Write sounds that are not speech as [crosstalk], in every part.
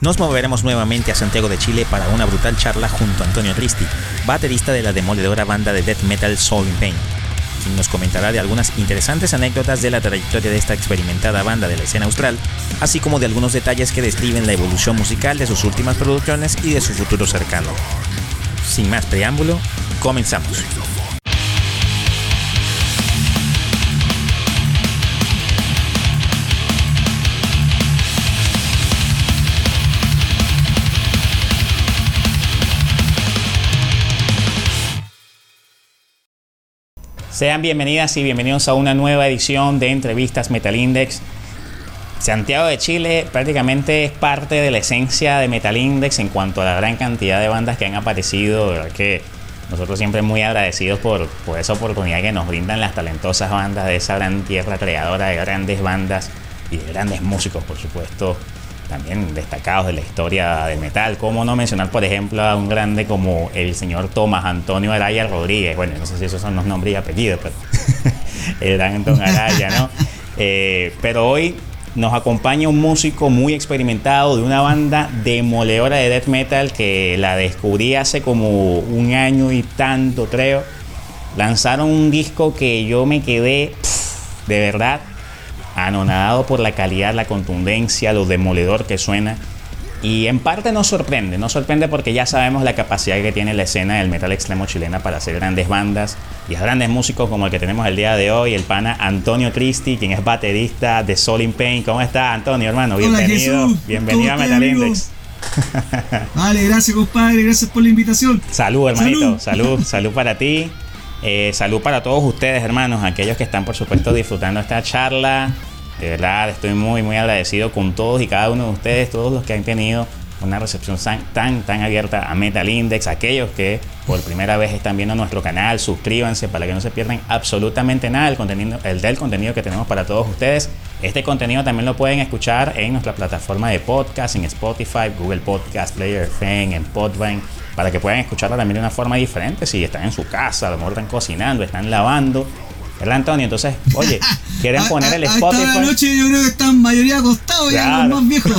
Nos moveremos nuevamente a Santiago de Chile para una brutal charla junto a Antonio Tristi, baterista de la demoledora banda de death metal Soul in Pain, quien nos comentará de algunas interesantes anécdotas de la trayectoria de esta experimentada banda de la escena austral, así como de algunos detalles que describen la evolución musical de sus últimas producciones y de su futuro cercano. Sin más preámbulo, comenzamos. Sean bienvenidas y bienvenidos a una nueva edición de Entrevistas Metal Index. Santiago de Chile prácticamente es parte de la esencia de Metal Index en cuanto a la gran cantidad de bandas que han aparecido. Verdad que nosotros siempre muy agradecidos por, por esa oportunidad que nos brindan las talentosas bandas de esa gran tierra creadora de grandes bandas y de grandes músicos, por supuesto, también destacados de la historia del metal. ¿Cómo no mencionar, por ejemplo, a un grande como el señor Tomás Antonio Araya Rodríguez? Bueno, no sé si esos son los nombres y apellidos, pero [laughs] el gran Antonio Araya, ¿no? Eh, pero hoy nos acompaña un músico muy experimentado de una banda demoledora de death metal que la descubrí hace como un año y tanto, creo. Lanzaron un disco que yo me quedé, de verdad, anonadado por la calidad, la contundencia, lo demoledor que suena. Y en parte nos sorprende, nos sorprende porque ya sabemos la capacidad que tiene la escena del metal extremo chilena para hacer grandes bandas y a grandes músicos como el que tenemos el día de hoy, el pana Antonio Cristi, quien es baterista de Soul in Pain. ¿Cómo está Antonio, hermano? Bienvenido, bienvenido a Metal Index. [laughs] Vale, gracias compadre, gracias por la invitación. Salud, hermanito, salud, [laughs] salud, para ti. Eh, salud para todos ustedes, hermanos, aquellos que están, por supuesto, disfrutando esta charla. De verdad, estoy muy, muy agradecido con todos y cada uno de ustedes, todos los que han tenido una recepción tan, tan abierta a Metal Index, aquellos que por primera vez están viendo nuestro canal, suscríbanse para que no se pierdan absolutamente nada del contenido, el del contenido que tenemos para todos ustedes. Este contenido también lo pueden escuchar en nuestra plataforma de podcast, en Spotify, Google Podcast, Player FM, en Podvine, para que puedan escucharla también de una forma diferente. Si están en su casa, a lo mejor están cocinando, están lavando, ¿Verdad, Antonio? Entonces, oye, [laughs] quieren poner el Spotify. Esta noche yo creo que están mayoría acostados ya los más viejos.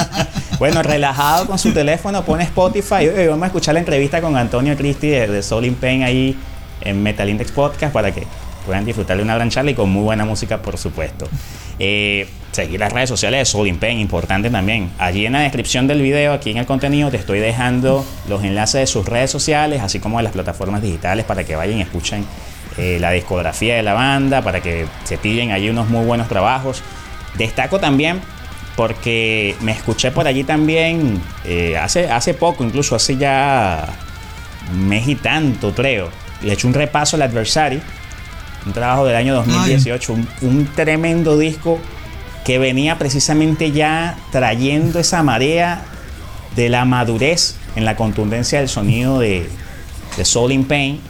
[laughs] bueno, relajado con su teléfono, pone Spotify. Oye, vamos a escuchar la entrevista con Antonio Cristi de, de Soul in Pain ahí en Metal Index Podcast para que puedan disfrutar de una gran charla y con muy buena música, por supuesto. Eh, seguir las redes sociales de Soul in Pain, importante también. Allí en la descripción del video, aquí en el contenido, te estoy dejando los enlaces de sus redes sociales, así como de las plataformas digitales para que vayan y escuchen eh, la discografía de la banda, para que se pillen allí unos muy buenos trabajos. Destaco también porque me escuché por allí también eh, hace, hace poco, incluso hace ya mes y tanto, creo. Le eché un repaso al Adversary, un trabajo del año 2018, un, tremendo disco que venía precisamente ya trayendo esa marea de la madurez en la contundencia del sonido de, de Soul in Pain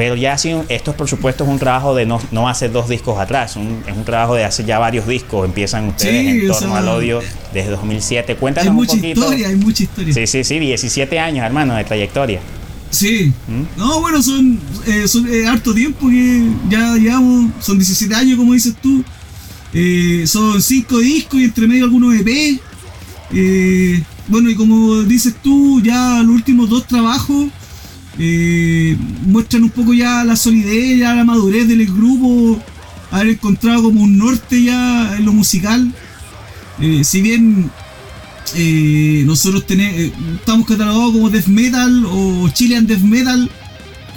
pero ya esto por supuesto es un trabajo de no, no hacer dos discos atrás, es un trabajo de hacer ya varios discos. Empiezan ustedes en torno al odio desde 2007. Cuéntanos hay mucha Historia, hay mucha historia. Sí, sí, sí, 17 años, hermano, de trayectoria. Sí. ¿Mm? No, bueno, son, eh, son eh, harto tiempo que ya llevamos, son 17 años, como dices tú. Eh, son 5 discos y entre medio algunos EP. bueno, y como dices tú, ya los últimos dos trabajos eh, muestran un poco ya la solidez, ya la madurez del grupo, haber encontrado como un norte ya en lo musical. Eh, si bien eh, nosotros tenemos, estamos catalogados como death metal o Chilean death metal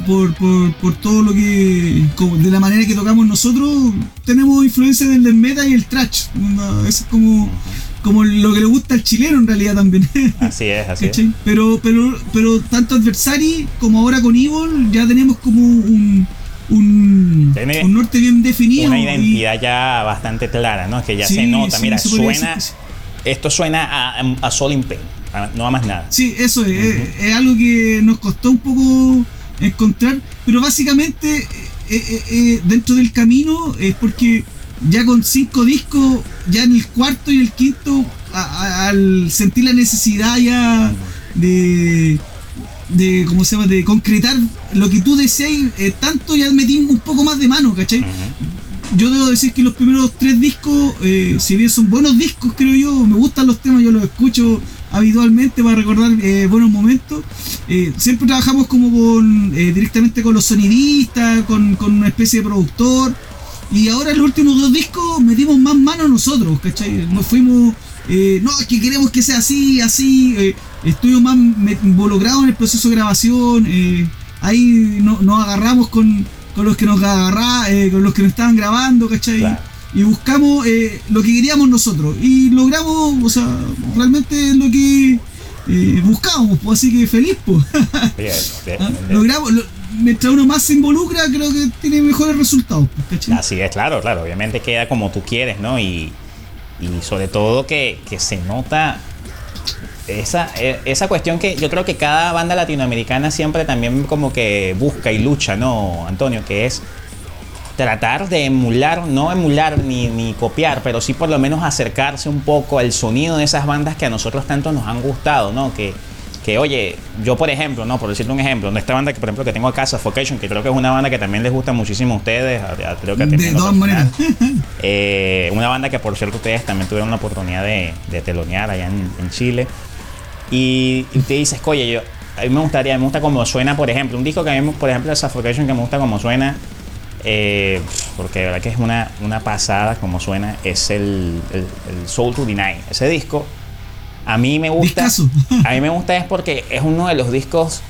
por, por, todo lo que, de la manera que tocamos nosotros, tenemos influencia del death metal y el trash. Eso es como como lo que le gusta al chileno en realidad también. Así es, así es. Pero, pero, pero tanto Adversary como ahora con Evil ya tenemos como un, un, norte bien definido. Una identidad ya bastante clara, ¿no? Que ya se nota, mira, suena. Esto suena a, a Sol no a más nada. Sí, eso es, es, algo que nos costó un poco encontrar, pero básicamente eh, eh, eh, dentro del camino es porque ya con cinco discos, ya en el cuarto y el quinto, al sentir la necesidad ya de, de, ¿cómo se llama?, de concretar lo que tú deseas, eh, tanto ya metí un poco más de mano, ¿cachai? Yo debo decir que los primeros tres discos, eh, si bien son buenos discos, creo yo, me gustan los temas, yo los escucho habitualmente para recordar eh, buenos momentos. Eh, siempre trabajamos como con directamente con los sonidistas, con, con, una especie de productor. Y ahora en los últimos dos discos metimos más mano nosotros, ¿cachai? Nos fuimos, no, es que queremos que sea así, así. estuvimos más involucrados en el proceso de grabación. ahí nos agarramos con, con los que nos agarrá, con los que nos estaban grabando, ¿cachai? y buscamos eh, lo que queríamos nosotros y logramos, o sea, realmente lo que eh, buscábamos, pues así que feliz, pues. [laughs] ¿Ah? Logramos, mientras uno más se involucra, creo que tiene mejores resultados. Pues, así es, claro, claro, obviamente queda como tú quieres, ¿no? Y, y sobre todo que, que se nota esa, e, esa cuestión que yo creo que cada banda latinoamericana siempre también como que busca y lucha, ¿no, Antonio? Que es tratar de emular, no emular ni, ni, copiar, pero sí por lo menos acercarse un poco al sonido de esas bandas que a nosotros tanto nos han gustado, ¿no? Que, que oye, yo por ejemplo, ¿no? Por decirte un ejemplo, esta banda que por ejemplo que tengo acá, Suffocation, que creo que es una banda que también les gusta muchísimo a ustedes, creo que de todas maneras. [laughs] Eh, una banda que por cierto ustedes también tuvieron la oportunidad de, de telonear allá en, Chile. Y, y te dices, oye, yo, a mí me gustaría, me gusta como suena, por ejemplo, un disco que a mí, por ejemplo, de Suffocation que me gusta como suena, eh, porque de verdad que es una, una pasada como suena, es el, el, Soul to Deny. Ese disco, a mí me gusta. [laughs] a mí me gusta es porque es uno de los discos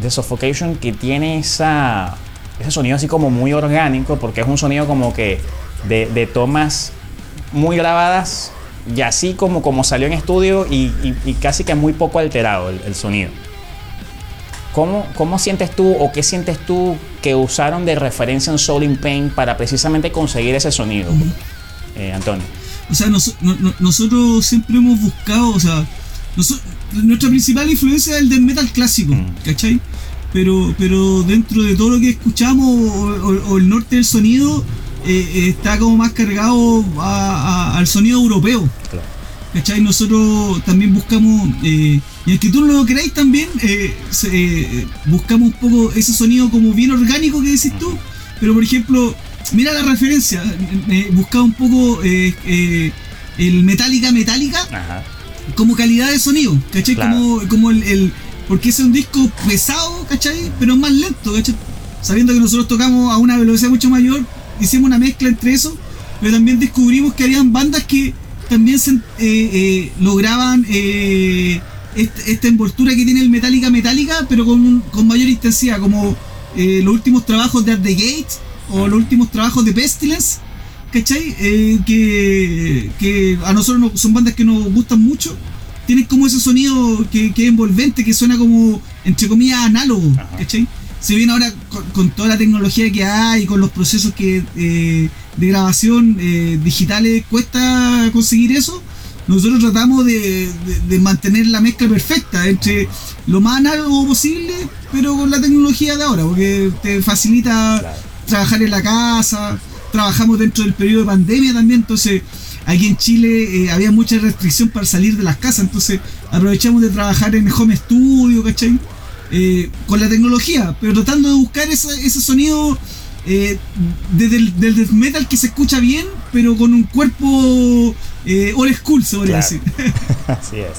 de Suffocation que tiene esa, ese sonido así como muy orgánico, porque es un sonido como que de, de tomas muy grabadas y así como, como salió en estudio y, y, casi que muy poco alterado el sonido. ¿Cómo, ¿Cómo, sientes tú o qué sientes tú que usaron de referencia en Soul in Pain para precisamente conseguir ese sonido, eh, Antonio? O sea, nosotros siempre hemos buscado, o sea, nuestra principal influencia es el del metal clásico, ¿cachai? Pero, pero dentro de todo lo que escuchamos o, el norte del sonido eh, eh, está como más cargado al sonido europeo. ¿Cachai? Nosotros también buscamos y que tú no lo creáis también, eh, eh, buscamos un poco ese sonido como bien orgánico que decís tú. Pero por ejemplo, mira la referencia, eh, buscaba un poco el Metallica Metallica como calidad de sonido, ¿cachai? Como, como el, Porque ese es un disco pesado, ¿cachai? Pero más lento, ¿cachai? Sabiendo que nosotros tocamos a una velocidad mucho mayor, hicimos una mezcla entre eso, pero también descubrimos que habían bandas que también se, lograban esta, envoltura que tiene el Metallica Metallica, pero con, con mayor intensidad, como eh, los últimos trabajos de At the Gate o los últimos trabajos de Pestilence, ¿cachai? Eh, que, a nosotros son bandas que nos gustan mucho. Tienen como ese sonido que, es envolvente, que suena como, entre comillas, análogo, ¿cachai? Si bien ahora con, toda la tecnología que hay, con los procesos que eh, de grabación digitales cuesta conseguir eso, nosotros tratamos de, mantener la mezcla perfecta entre lo más análogo posible, pero con la tecnología de ahora, porque te facilita trabajar en la casa, trabajamos dentro del periodo de pandemia también, entonces aquí en Chile eh, había mucha restricción para salir de las casas, entonces aprovechamos de trabajar en home studio, ¿cachai? Eh, con la tecnología, pero tratando de buscar ese, sonido eh, del death metal que se escucha bien, pero con un cuerpo eh, old school, se podría decir. [laughs] [laughs] Así es.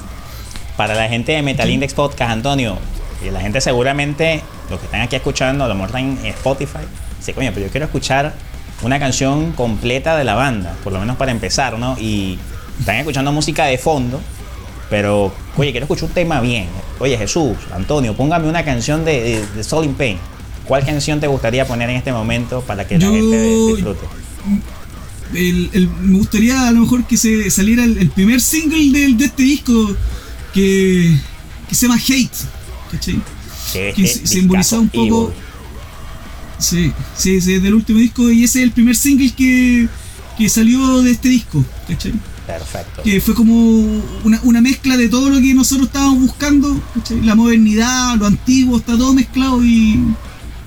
Para la gente de Metal Index Podcast, Antonio, y la gente seguramente, los que están aquí escuchando, a lo mejor en Spotify, dice, coño, pero yo quiero escuchar una canción completa de la banda, por lo menos para empezar, ¿no? Y están escuchando música de fondo, pero, oye, quiero escuchar un tema bien. Oye, Jesús, Antonio, póngame una canción de, de, Soul in Pain. ¿Cuál canción te gustaría poner en este momento para que la gente disfrute? me gustaría a lo mejor que se saliera el, primer single de, de, este disco que, que se llama Hate, ¿cachai? Que, simbolizaba un poco. Sí, sí, sí, del último disco y ese es el primer single que, que salió de este disco, ¿cachai? Perfecto. Que fue como una, una, mezcla de todo lo que nosotros estábamos buscando, ¿cachai? La modernidad, lo antiguo, está todo mezclado y,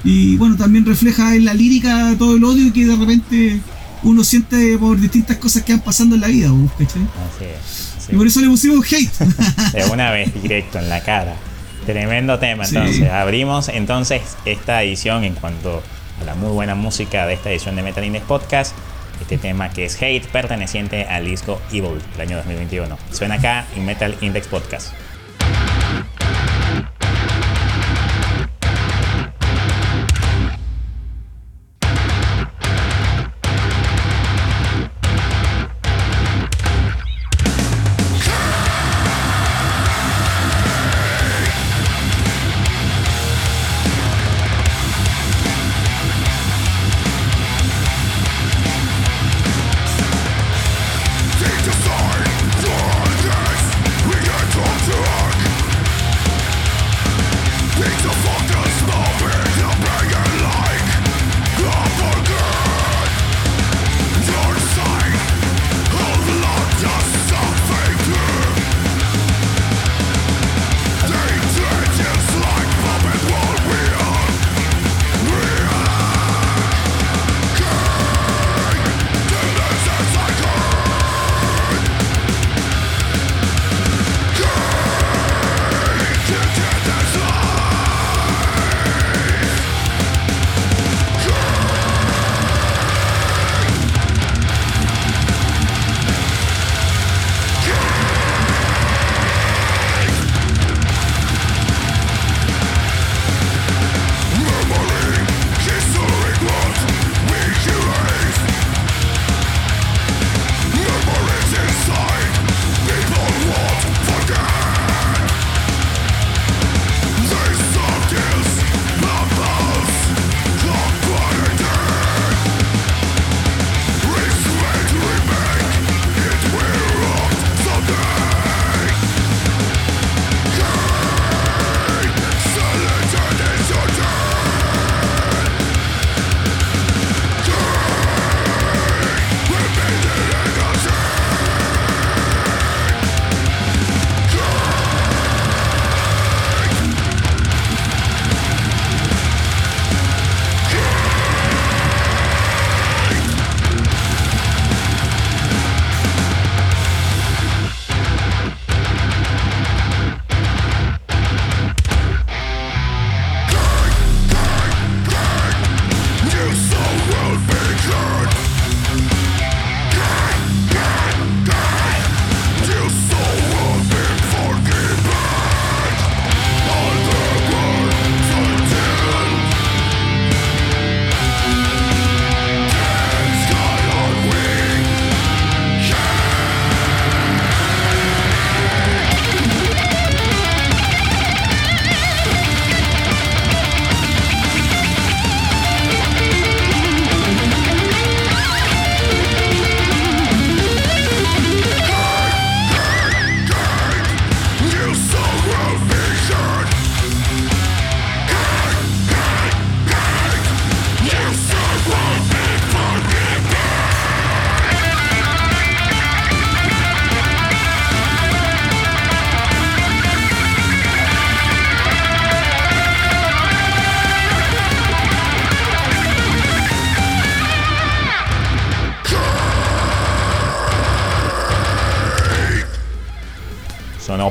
y bueno, también refleja en la lírica todo el odio que de repente uno siente por distintas cosas que van pasando en la vida, ¿cachai? Así es. Y por eso le pusimos hate. [laughs] De una vez directo en la cara. Tremendo tema, entonces. Abrimos entonces esta edición en cuanto a la muy buena música de esta edición de Metal Index Podcast este tema que es Hate perteneciente al disco Evil del año 2021. Suena acá en Metal Index Podcast.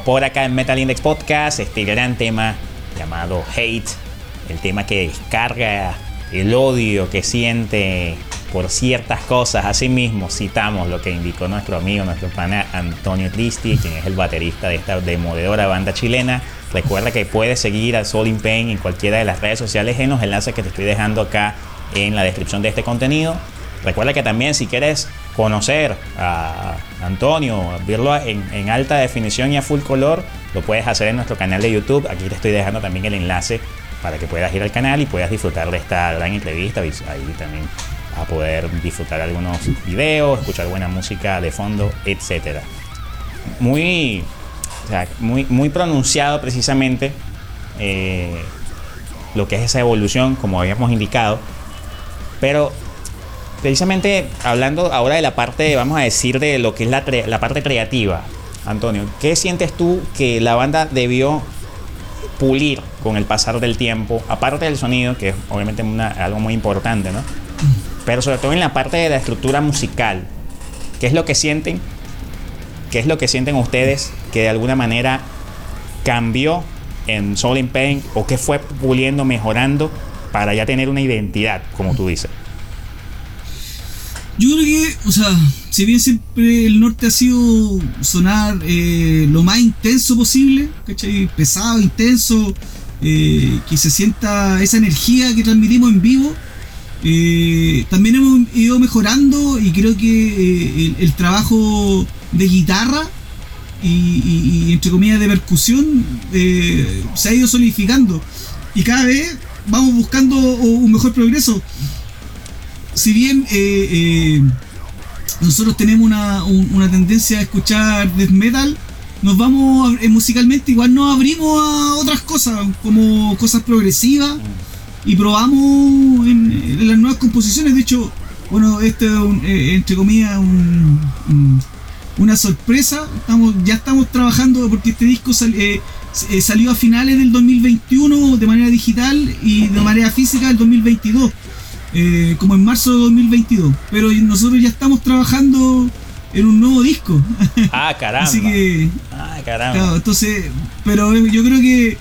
Por acá en Metal Index Podcast este gran tema llamado Hate, el tema que descarga el odio que siente por ciertas cosas. Asimismo, citamos lo que indicó nuestro amigo, nuestro pana Antonio Tristi, quien es el baterista de esta demoledora banda chilena. Recuerda que puedes seguir a Soul in Pain en cualquiera de las redes sociales en los enlaces que te estoy dejando acá en la descripción de este contenido. Recuerda que también si quieres conocer a Antonio, verlo en, alta definición y a full color, lo puedes hacer en nuestro canal de YouTube. Aquí te estoy dejando también el enlace para que puedas ir al canal y puedas disfrutar de esta gran entrevista. Ahí también a poder disfrutar algunos videos, escuchar buena música de fondo, etcétera. Muy, muy, muy pronunciado precisamente eh, lo que es esa evolución, como habíamos indicado. Pero precisamente hablando ahora de la parte, vamos a decir, de lo que es la, parte creativa, Antonio, ¿qué sientes tú que la banda debió pulir con el pasar del tiempo? Aparte del sonido, que es obviamente algo muy importante, ¿no? Pero sobre todo en la parte de la estructura musical, ¿qué es lo que sienten? ¿Qué es lo que sienten ustedes que de alguna manera cambió en Soul in Pain o que fue puliendo, mejorando para ya tener una identidad, como tú dices? Yo creo que, o sea, si bien siempre el norte ha sido sonar eh, lo más intenso posible, ¿cachai? Pesado, intenso, eh, que se sienta esa energía que transmitimos en vivo, eh, también hemos ido mejorando y creo que el, trabajo de guitarra y, entre comillas de percusión se ha ido solidificando. Y cada vez vamos buscando un mejor progreso si bien eh, eh, nosotros tenemos una, tendencia a escuchar death metal, nos vamos eh, musicalmente igual nos abrimos a otras cosas, como cosas progresivas y probamos en, las nuevas composiciones. De hecho, bueno, esto es entre comillas una sorpresa. Estamos, ya estamos trabajando porque este disco salió a finales del 2021 de manera digital y de manera física del 2022. Eh, como en marzo de 2022. Pero nosotros ya estamos trabajando en un nuevo disco. Ah, [laughs] caramba. Así que. Ah, caramba. entonces, pero yo creo que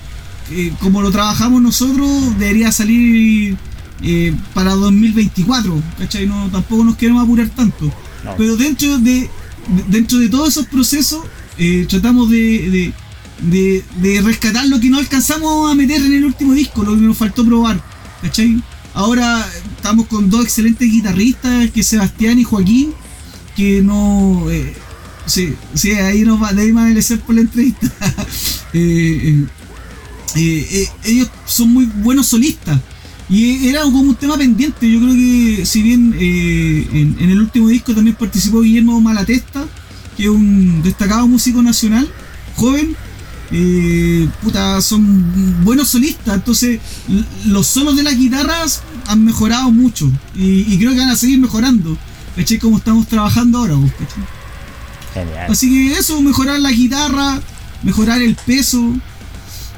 como lo trabajamos nosotros, debería salir eh, para 2024. ¿Cachai? No, tampoco nos queremos apurar tanto. Pero dentro de, dentro de todos esos procesos, eh, tratamos de, de, de, rescatar lo que no alcanzamos a meter en el último disco, lo que nos faltó probar. ¿Cachai? Ahora estamos con dos excelentes guitarristas, que Sebastián y Joaquín, que no... Eh, sí, sí, ahí nos va, de ahí van a por la entrevista. [laughs] Eh, eh, ellos son muy buenos solistas. Y era como un tema pendiente. Yo creo que, si bien en, en, el último disco también participó Guillermo Malatesta, que es un destacado músico nacional, joven, eh, puta, son buenos solistas, entonces los solos de las guitarras han mejorado mucho y, creo que van a seguir mejorando, ¿cachai? Como estamos trabajando ahora, Así que eso, mejorar la guitarra, mejorar el peso.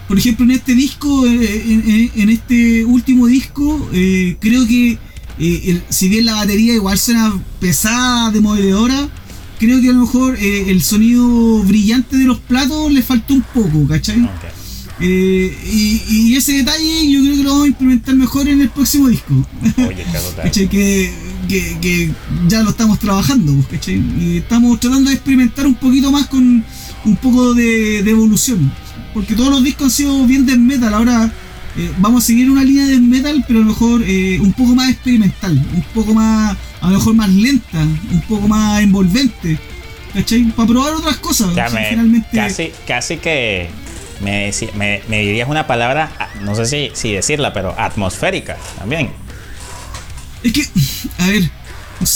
Por ejemplo, en este disco, eh, en, este último disco, eh, creo que eh, si bien la batería igual suena pesada, demoledora, creo que a lo mejor eh, el sonido brillante de los platos le faltó un poco, ¿cachai? Eh, y, ese detalle yo creo que lo vamos a implementar mejor en el próximo disco. Oye, [laughs] ¿cachai? Que, que, ya lo estamos trabajando, pues, ¿cachai? Y estamos tratando de experimentar un poquito más con un poco de, evolución. Porque todos los discos han sido bien de metal, ahora eh, vamos a seguir una línea de metal, pero a lo mejor un poco más experimental, un poco más a lo mejor más lenta, un poco más envolvente, ¿cachai? Para probar otras cosas. casi, casi que me, me, dirías una palabra, no sé si, si decirla, pero atmosférica también. Es que, a ver,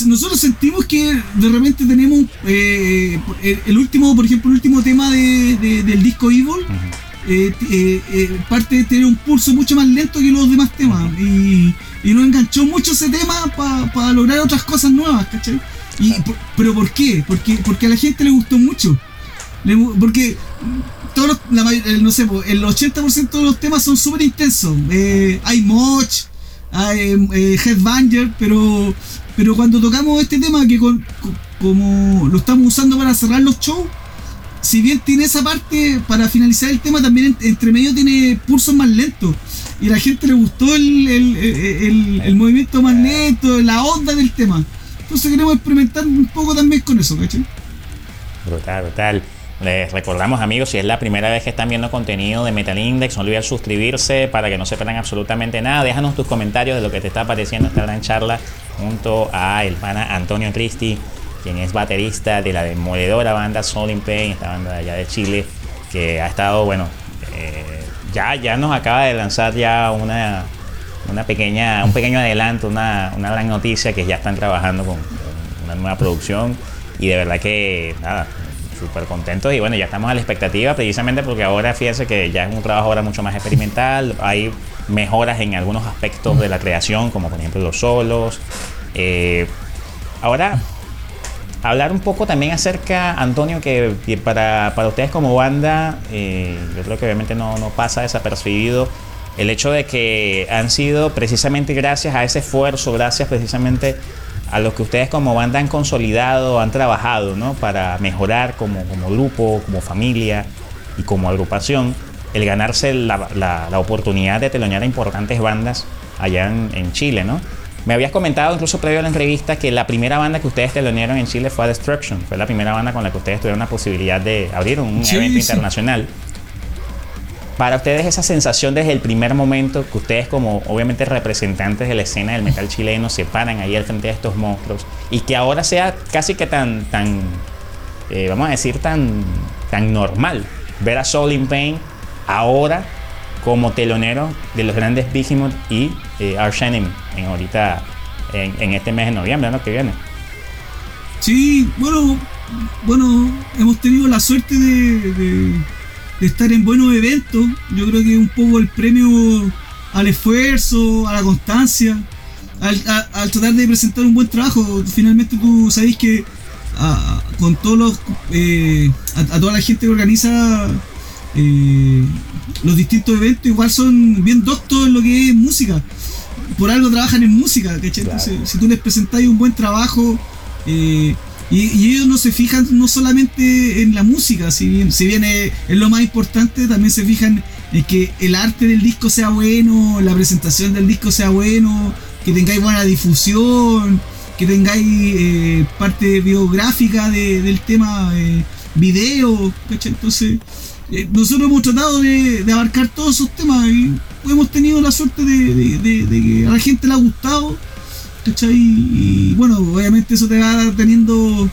nosotros sentimos que de repente tenemos eh, el, último, por ejemplo, el último tema de, del disco Evil. Eh, eh, parte de tener un pulso mucho más lento que los demás temas. Y, y nos enganchó mucho ese tema para lograr otras cosas nuevas, ¿cachai? Y, ¿Pero por qué? Porque, porque a la gente le gustó mucho. porque todos no sé, el 80% de los temas son súper intensos. Eh, hay moch, hay eh, headbanger, pero, pero cuando tocamos este tema que como lo estamos usando para cerrar los shows, si bien tiene esa parte para finalizar el tema, también entre medio tiene pulsos más lentos y a la gente le gustó el, el, el, movimiento más lento, la onda del tema. Entonces queremos experimentar un poco también con eso, ¿cachai? Brutal, brutal. Les recordamos amigos, si es la primera vez que están viendo contenido de Metal Index, no olviden suscribirse para que no se pierdan absolutamente nada. Déjanos tus comentarios de lo que te está pareciendo esta gran charla junto a el pana Antonio Cristi, es baterista de la demoledora banda Soul in Pain, esta banda allá de Chile, que ha estado, bueno, eh, ya, ya nos acaba de lanzar ya una, una pequeña, un pequeño adelanto, una, una gran noticia que ya están trabajando con, una nueva producción. Y de verdad que nada, súper contentos. Y bueno, ya estamos a la expectativa precisamente porque ahora fíjense que ya es un trabajo ahora mucho más experimental, hay mejoras en algunos aspectos de la creación, como por ejemplo los solos. Eh, ahora hablar un poco también acerca, Antonio, que para, para ustedes como banda, eh, yo creo que obviamente no, no, pasa desapercibido el hecho de que han sido precisamente gracias a ese esfuerzo, gracias precisamente a lo que ustedes como banda han consolidado, han trabajado, ¿no? Para mejorar como, como grupo, como familia y como agrupación, el ganarse la, la, oportunidad de telonear a importantes bandas allá en, en Chile, ¿no? Me habías comentado incluso previo a la entrevista que la primera banda que ustedes telonearon en Chile fue Destruction. Fue la primera banda con la que ustedes tuvieron la posibilidad de abrir un evento internacional. Para ustedes esa sensación desde el primer momento que ustedes como obviamente representantes de la escena del metal chileno se paran ahí al frente de estos monstruos y que ahora sea casi que tan, tan eh, vamos a decir, tan, tan normal ver a Soul in Pain ahora como telonero de los grandes Behemoth y eh, Arch Enemy en ahorita en, este mes de noviembre, ¿no? Que viene. Sí, bueno, bueno, hemos tenido la suerte de, estar en buenos eventos. Yo creo que un poco el premio al esfuerzo, a la constancia, al, tratar de presentar un buen trabajo. Finalmente tú sabéis que con todos los eh, a, toda la gente que organiza eh, los distintos eventos igual son bien doctos en lo que es música. Por algo trabajan en música, si tú les presentáis un buen trabajo eh, y, ellos no se fijan no solamente en la música, si bien, si bien es, lo más importante, también se fijan en que el arte del disco sea bueno, la presentación del disco sea bueno, que tengáis buena difusión, que tengáis eh, parte biográfica del tema eh, video, Entonces, eh, nosotros hemos tratado de, abarcar todos esos temas y hemos tenido la suerte de, que a la gente le ha gustado, ¿cachai? Y, bueno, obviamente eso te va teniendo,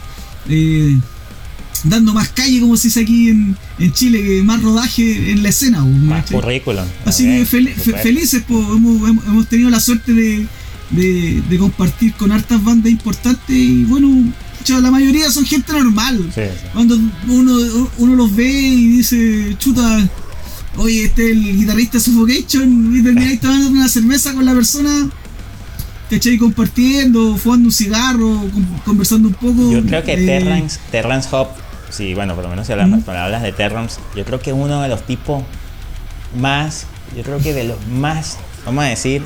eh, dando más calle, como se dice aquí en, Chile, que más rodaje en la escena. Más currículum. Así que felices, hemos, tenido la suerte de, compartir con hartas bandas importantes y bueno, la mayoría son gente normal. Cuando uno, uno los ve y dice, chuta, oye, este es el guitarrista Suffocation, y termináis tomando una cerveza con la persona, ¿cachai? Compartiendo, fumando un cigarro, conversando un poco. Yo creo que eh, Terrence, Hop, sí, bueno, por lo menos si hablas, hablas de Terrence, yo creo que uno de los tipos más, yo creo que de los más, vamos a decir,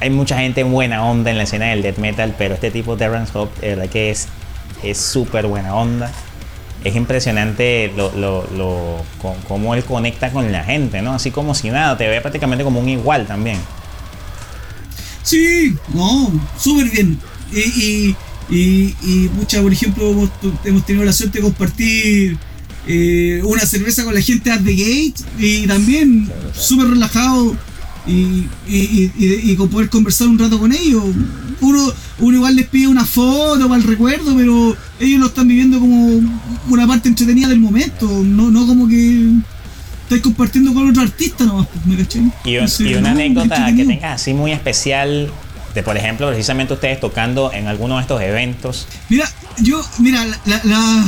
hay mucha gente buena onda en la escena del death metal, pero este tipo Terrence Hop, de verdad que es súper buena onda. Es impresionante lo, lo, cómo él conecta con la gente, ¿no? Así como si nada, te ve prácticamente como un igual también. Sí, no, súper bien. Y, y, y, por ejemplo, hemos, tenido la suerte de compartir eh, una cerveza con la gente at the gate y también súper relajado y, y, y, poder conversar un rato con ellos. Uno, uno igual les pide una foto para el recuerdo, pero ellos lo están viviendo como una parte entretenida del momento, no, no como que estáis compartiendo con otro artista nomás, ¿me caché? Y, una anécdota que tengas así muy especial de, por ejemplo, precisamente ustedes tocando en alguno de estos eventos. Mira, yo, mira, la,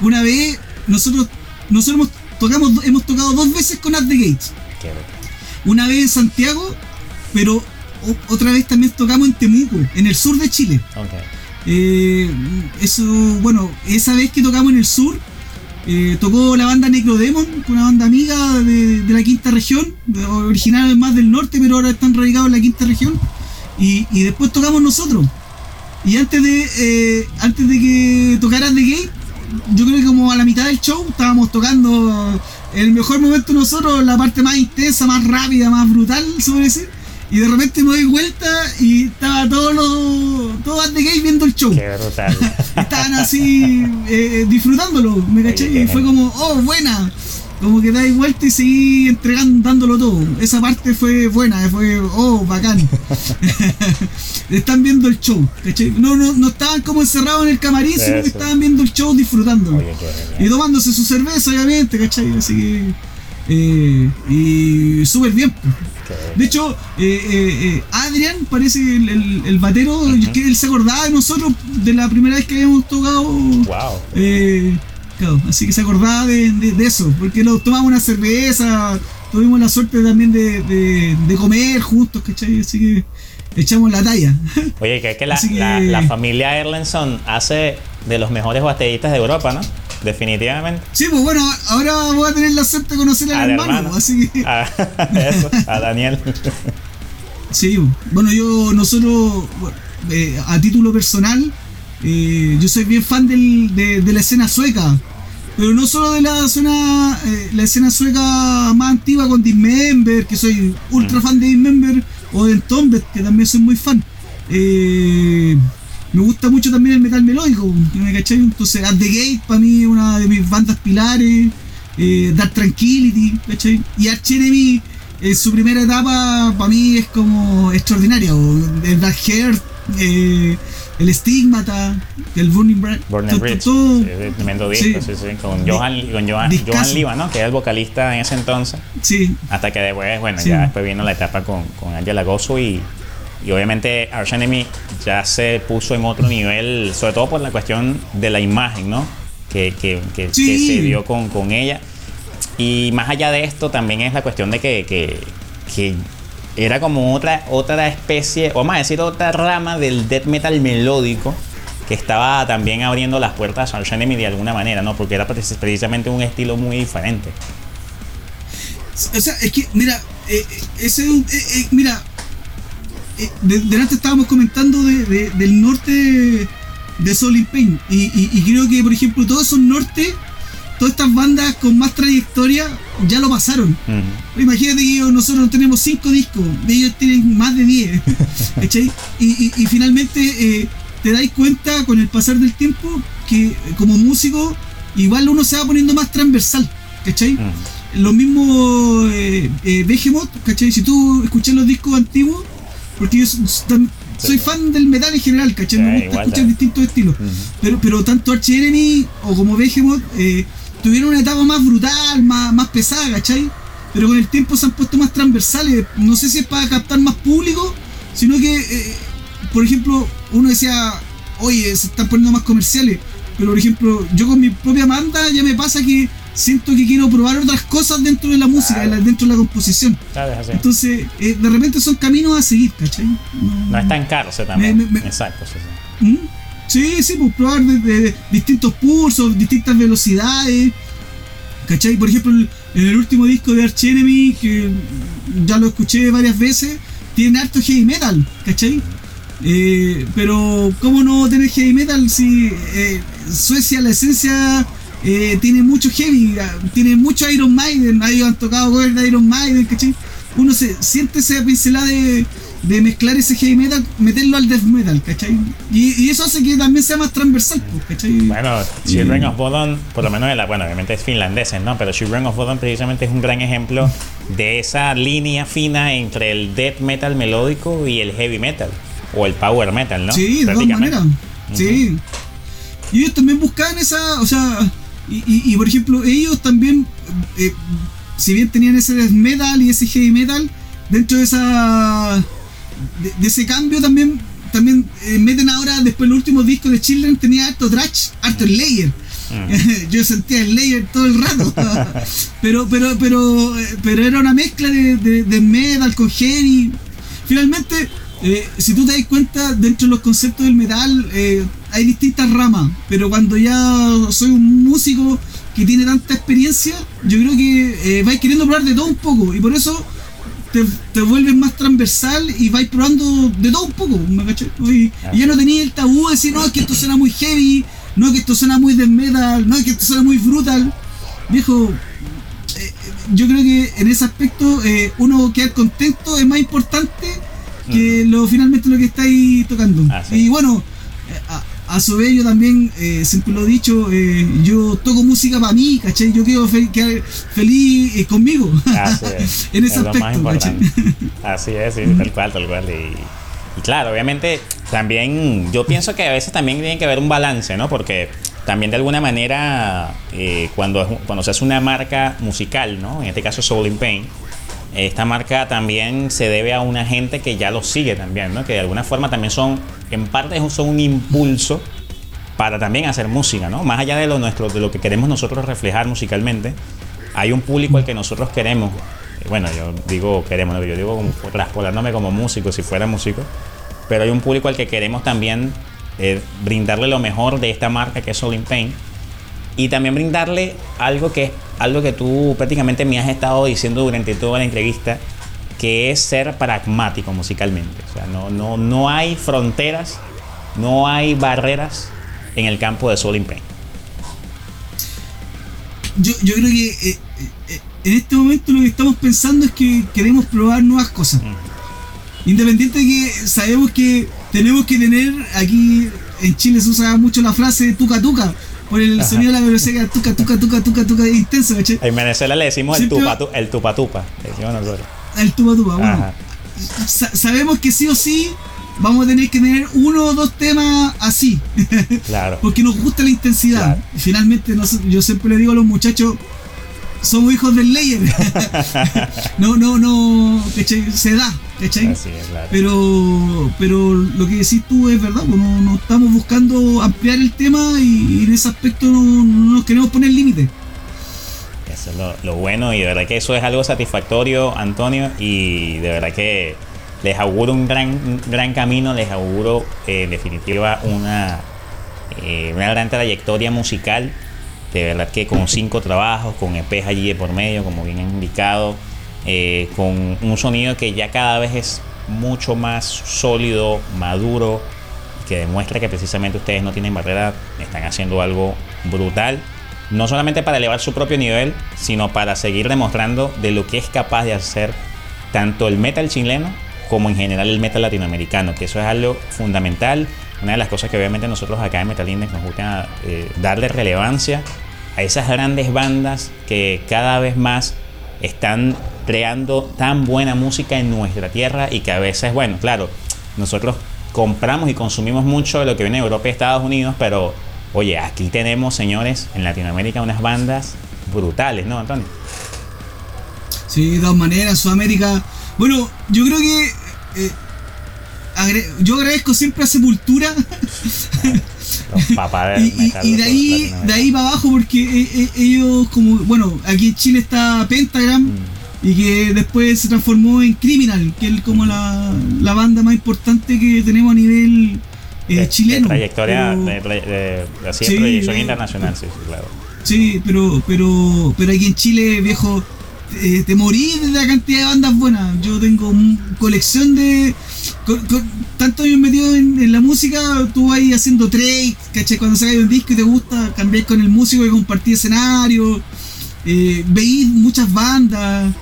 una vez nosotros, nosotros tocamos, hemos tocado dos veces con At the Gates. Qué una vez en Santiago, pero otra vez también tocamos en Temuco, en el sur de Chile. Eh, eso, bueno, esa vez que tocamos en el sur, eh, tocó la banda Necrodemon, una banda amiga de, la quinta región, original más del norte, pero ahora están radicados en la quinta región. Y, después tocamos nosotros. Y antes de eh, antes de que tocaran The Gate, yo creo que como a la mitad del show estábamos tocando el mejor momento nosotros, la parte más intensa, más rápida, más brutal, se puede decir. Y de repente me doy vuelta y estaba todos los. todos de gay viendo el show. Qué brutal. [laughs] Estaban así eh, disfrutándolo, ¿me caché? Y fue como, oh, buena. Como que dais vuelta y seguí entregando, dándolo todo. Esa parte fue buena, fue, oh, bacán. [laughs] Están viendo el show, ¿cachai? No, no, no estaban como encerrados en el camarín, sino que estaban viendo el show disfrutándolo. y tomándose su cerveza, obviamente, ¿cachai? Así que. Eh, y súper bien. De hecho, eh, eh, Adrian parece el, el, batero, que él se acordaba de nosotros de la primera vez que habíamos tocado. Wow así que se acordaba de, eso, porque nos tomamos una cerveza, tuvimos la suerte también de, comer juntos, ¿cachai? Así que echamos la talla. [laughs] Oye, que es que la, familia Erlenson hace de los mejores bateristas de Europa, ¿no? Definitivamente. Sí, pues bueno, ahora voy a tener la suerte de conocer al, hermano, así que. A, [laughs] eso, a Daniel. sí, bueno, yo, nosotros, eh, a título personal, eh, yo soy bien fan de, la escena sueca. Pero no solo de la escena, eh, la escena sueca más antigua con Dismember, que soy ultra fan de Dismember, o en Tombet, que también soy muy fan. Eh, me gusta mucho también el metal melódico, ¿me cachai? Entonces, At the Gate para mí es una de mis bandas pilares, Dark Tranquility, ¿cachai? Y Arch en su primera etapa, para mí es como extraordinaria, el Dark Heart, el Stigmata, el Burning Bridge. Burning Bridge. Tremendo disco, sí, sí, con Johan, con Johan, Johan Liva, ¿no? Que era el vocalista en ese entonces. Sí. Hasta que después, bueno, ya después vino la etapa con, con Angela Gozo y, y obviamente Arch Enemy ya se puso en otro nivel, sobre todo por la cuestión de la imagen, ¿no? Que, que, que, que se dio con, con, ella. Y más allá de esto, también es la cuestión de que, que era como otra, otra especie, o más decir, otra rama del death metal melódico que estaba también abriendo las puertas a Arch Enemy de alguna manera, ¿no? Porque era precisamente un estilo muy diferente. O sea, es que, mira, eh, ese eh, eh, mira, eh, delante estábamos comentando de, del norte de Soul Pain y, y, creo que, por ejemplo, todos esos norte todas estas bandas con más trayectoria ya lo pasaron. Imagínate que nosotros tenemos cinco discos, ellos tienen más de 10. [laughs] y, y, finalmente eh, te dais cuenta con el pasar del tiempo que eh, como músico igual uno se va poniendo más transversal. ¿Cachai? Lo mismo eh, eh, Behemoth, ¿cachai? Si tú escuchas los discos antiguos, porque yo soy fan del metal en general, ¿cachai? Me gusta escuchar distintos estilos. pero, pero tanto Arch Enemy o como Behemoth eh, tuvieron una etapa más brutal, más, más pesada, ¿cachai? Pero con el tiempo se han puesto más transversales. No sé si es para captar más público, sino que, eh, por ejemplo, uno decía, oye, se están poniendo más comerciales. Pero, por ejemplo, yo con mi propia banda ya me pasa que siento que quiero probar otras cosas dentro de la música, dentro de la composición. Entonces, eh, de repente son caminos a seguir, ¿cachai? No, no es tan caro, también. Exacto, sí, sí. ¿Mm? Sí, sí, pues probar de, distintos pulsos, distintas velocidades. ¿Cachai? Por ejemplo, en el último disco de Arch Enemy, que ya lo escuché varias veces, tiene harto heavy metal, ¿cachai? Eh, pero, ¿cómo no tener heavy metal si eh, Suecia, la esencia, eh, tiene mucho heavy, tiene mucho Iron Maiden, ahí han tocado covers de Iron Maiden, ¿cachai? Uno se siente esa pincelada de, de mezclar ese heavy metal, meterlo al death metal, ¿cachai? Y, eso hace que también sea más transversal, pues, ¿cachai? Bueno, Children of Bodom, por lo menos, la, bueno, obviamente es finlandés, ¿no? Pero Children of Bodom precisamente es un gran ejemplo de esa línea fina entre el death metal melódico y el heavy metal, o el power metal, ¿no? Sí, de todas maneras. Sí. Y ellos también buscaban esa, o sea, y, por ejemplo, ellos también, eh, si bien tenían ese death metal y ese heavy metal, dentro de esa de, ese cambio también también eh, meten ahora, después los últimos discos de Children tenía harto trash, harto layer. Mm. [laughs] Yo sentía el layer todo el rato. [laughs] pero, pero, pero, eh, pero era una mezcla de, de, metal con heavy. Finalmente, eh, si tú te das cuenta, dentro de los conceptos del metal hay distintas ramas. Pero cuando ya soy un músico que tiene tanta experiencia, yo creo que vais queriendo probar de todo un poco. Y por eso te, vuelves más transversal y vais probando de todo un poco, Y, ya no tenías el tabú de decir, no, es que esto suena muy heavy, no, es que esto suena muy de metal, no, es que esto suena muy brutal. Viejo, eh, yo creo que en ese aspecto eh, uno quedar contento es más importante que lo finalmente lo que estáis tocando. Ah, y bueno, eh, a su vez yo también, eh, siempre lo he dicho, eh, yo toco música para mí, ¿cachai? Yo quiero feliz eh, conmigo. [laughs] en ese aspecto, Así es, sí, tal cual, tal cual. Y, claro, obviamente también yo pienso que a veces también tiene que haber un balance, ¿no? Porque también de alguna manera cuando, cuando se hace una marca musical, ¿no? En este caso Soul in Pain, esta marca también se debe a una gente que ya lo sigue también, ¿no? Que de alguna forma también son, en parte son un impulso para también hacer música, ¿no? Más allá de lo nuestro, de lo que queremos nosotros reflejar musicalmente, hay un público al que nosotros queremos. Bueno, yo digo queremos, yo digo como traspolándome como músico, si fuera músico, pero hay un público al que queremos también eh, brindarle lo mejor de esta marca que es Soul in Pain y también brindarle algo que es algo que tú prácticamente me has estado diciendo durante toda la entrevista, que es ser pragmático musicalmente. O sea, no, no, no hay fronteras, no hay barreras en el campo de Soul in Pain. Yo, yo creo que eh, eh, en este momento lo que estamos pensando es que queremos probar nuevas cosas. Independiente de que sabemos que tenemos que tener aquí en Chile se usa mucho la frase tuca tuca por el sonido de la velocidad tuca tuca tuca tuca tuca intenso, ¿cachai? En Venezuela le decimos el tupa, tupa el tupa tupa, El tupa tupa, bueno. sabemos que sí o sí vamos a tener que tener uno o dos temas así. [laughs] Claro. Porque nos gusta la intensidad. Y finalmente, yo siempre le digo a los muchachos, somos hijos del layer. [laughs] no, no, no, Se da, ¿cachai? Pero, pero lo que decís tú es verdad, pues no, estamos buscando ampliar el tema y, en ese aspecto no, nos queremos poner límite. Eso es lo, lo, bueno y de verdad que eso es algo satisfactorio, Antonio, y de verdad que les auguro un gran, gran camino, les auguro eh, en definitiva una, eh, una gran trayectoria musical. De verdad que con cinco trabajos, con EPs allí de por medio, como bien indicado, eh, con un sonido que ya cada vez es mucho más sólido, maduro, que demuestra que precisamente ustedes no tienen barrera, están haciendo algo brutal, no solamente para elevar su propio nivel, sino para seguir demostrando de lo que es capaz de hacer tanto el metal chileno como en general el metal latinoamericano, que eso es algo fundamental. Una de las cosas que obviamente nosotros acá en Metal Index nos gusta eh, darle relevancia a esas grandes bandas que cada vez más están creando tan buena música en nuestra tierra y que a veces, bueno, claro, nosotros compramos y consumimos mucho de lo que viene de Europa y Estados Unidos, pero oye, aquí tenemos, señores, en Latinoamérica unas bandas brutales, ¿no, Antonio? Sí, de todas maneras, Sudamérica bueno, yo creo que. Eh, yo agradezco siempre a Sepultura. [laughs] y, y, de ahí de ahí para abajo porque eh, eh, ellos como bueno aquí en Chile está Pentagram mm. Y que después se transformó en Criminal que es como la, la banda más importante que tenemos a nivel chileno trayectoria de, así sí, proyección internacional sí, sí claro sí pero pero pero aquí en Chile viejo eh, te morí de la cantidad de bandas buenas. Yo tengo colección de. tanto años metido en, en, la música, tú vas haciendo trade, ¿cachai? Cuando sacas un disco y te gusta, cambiáis con el músico y compartís escenario. Eh, veís muchas bandas.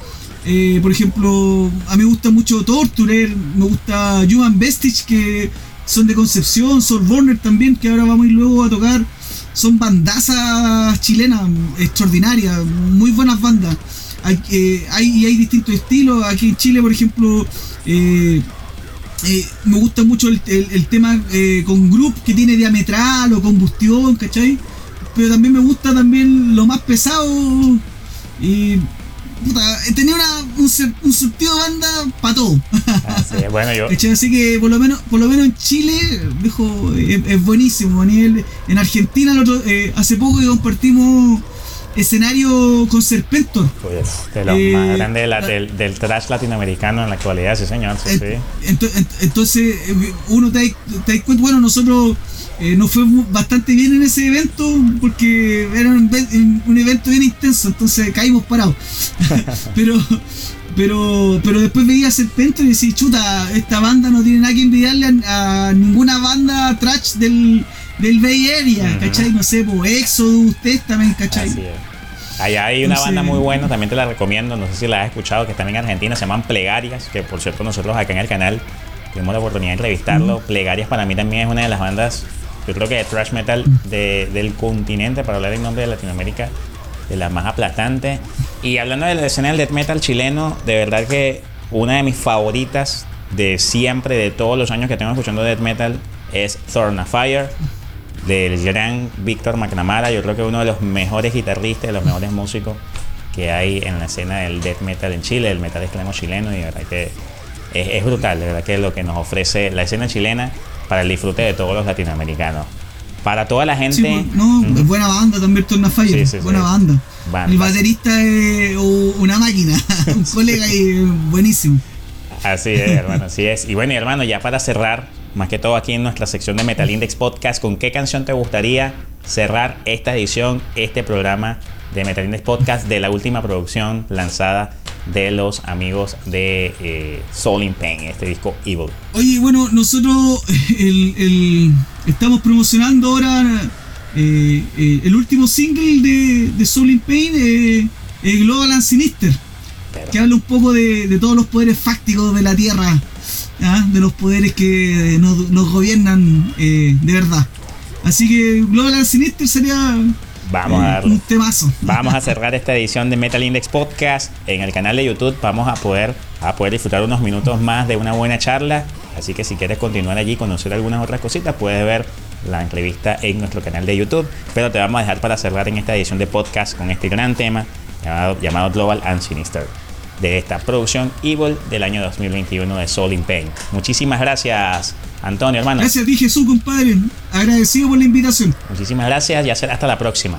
Eh, por ejemplo, a mí me gusta mucho Torturer, me gusta Human Vestige, que son de Concepción, Soul Burner también, que ahora vamos a ir luego a tocar. Son bandazas chilenas extraordinarias, muy buenas bandas hay, eh, hay, distintos estilos. Aquí en Chile, por ejemplo, eh, me gusta mucho el, tema con group que tiene diametral o combustión, ¿cachai? Pero también me gusta también lo más pesado. Y puta, tenía una, un, un surtido de banda para todo. Así que por lo menos, por lo menos en Chile, dijo, es, buenísimo. A nivel, en Argentina, hace poco que compartimos escenario con Serpentor. Pues, de los más eh, grandes del, del, trash latinoamericano en la actualidad, sí, señor. entonces, eh, uno te, da cuenta, bueno, nosotros eh, nos fue bastante bien en ese evento porque era un, evento bien intenso, entonces caímos parados. [laughs] [laughs] pero. Pero, pero después veía Serpentor y decía, chuta, esta banda no tiene nada que envidiarle a, ninguna banda trash del, del Bay Area, ¿cachai? No sé, pues Exodus, Testament, ¿cachai? Así Allá hay una banda muy buena, también te la recomiendo, no sé si la has escuchado, que están en Argentina, se llaman Plegarias, que por cierto nosotros acá en el canal tuvimos la oportunidad de entrevistarlo. Plegarias para mí también es una de las bandas, yo creo que de thrash metal del continente, para hablar en nombre de Latinoamérica, de las más aplastantes. Y hablando de la escena del death metal chileno, de verdad que una de mis favoritas de siempre, de todos los años que tengo escuchando death metal, es Thorn of Fire del gran Víctor McNamara, yo creo que uno de los mejores guitarristas, de los mejores músicos que hay en la escena del death metal en Chile, el metal extremo chileno, y de verdad que es, brutal, de verdad que es lo que nos ofrece la escena chilena para el disfrute de todos los latinoamericanos. Para toda la gente. Sí, no, buena banda también Torna Fire, buena banda. El baterista es una máquina, [laughs] un colega y buenísimo. Así es, hermano, así es. Y bueno, y hermano, ya para cerrar, más que todo aquí en nuestra sección de Metal Index Podcast, ¿con qué canción te gustaría cerrar esta edición, este programa de Metal Index Podcast de la última producción lanzada de los amigos de eh, Soul in Pain, este disco Evil? Oye, bueno, nosotros [laughs] estamos promocionando ahora eh, eh, el último single de, de Soul in Pain, Global and Sinister, que habla un poco de, de todos los poderes fácticos de la Tierra ¿ah? de los poderes que nos, nos gobiernan de verdad. Así que Global Sinister sería Vamos a Un temazo. Vamos a cerrar esta edición de Metal Index Podcast en el canal de YouTube. Vamos a poder, a poder disfrutar unos minutos más de una buena charla. Así que si quieres continuar allí, conocer algunas otras cositas, puedes ver la entrevista en nuestro canal de YouTube. Pero te vamos a dejar para cerrar en esta edición de podcast con este gran tema llamado, llamado Global and Sinister de esta producción Evil del año 2021 de Soul in Pain. Muchísimas gracias, Antonio, hermano. Gracias a ti, Jesús, compadre. Agradecido por la invitación. Muchísimas gracias y hasta la próxima.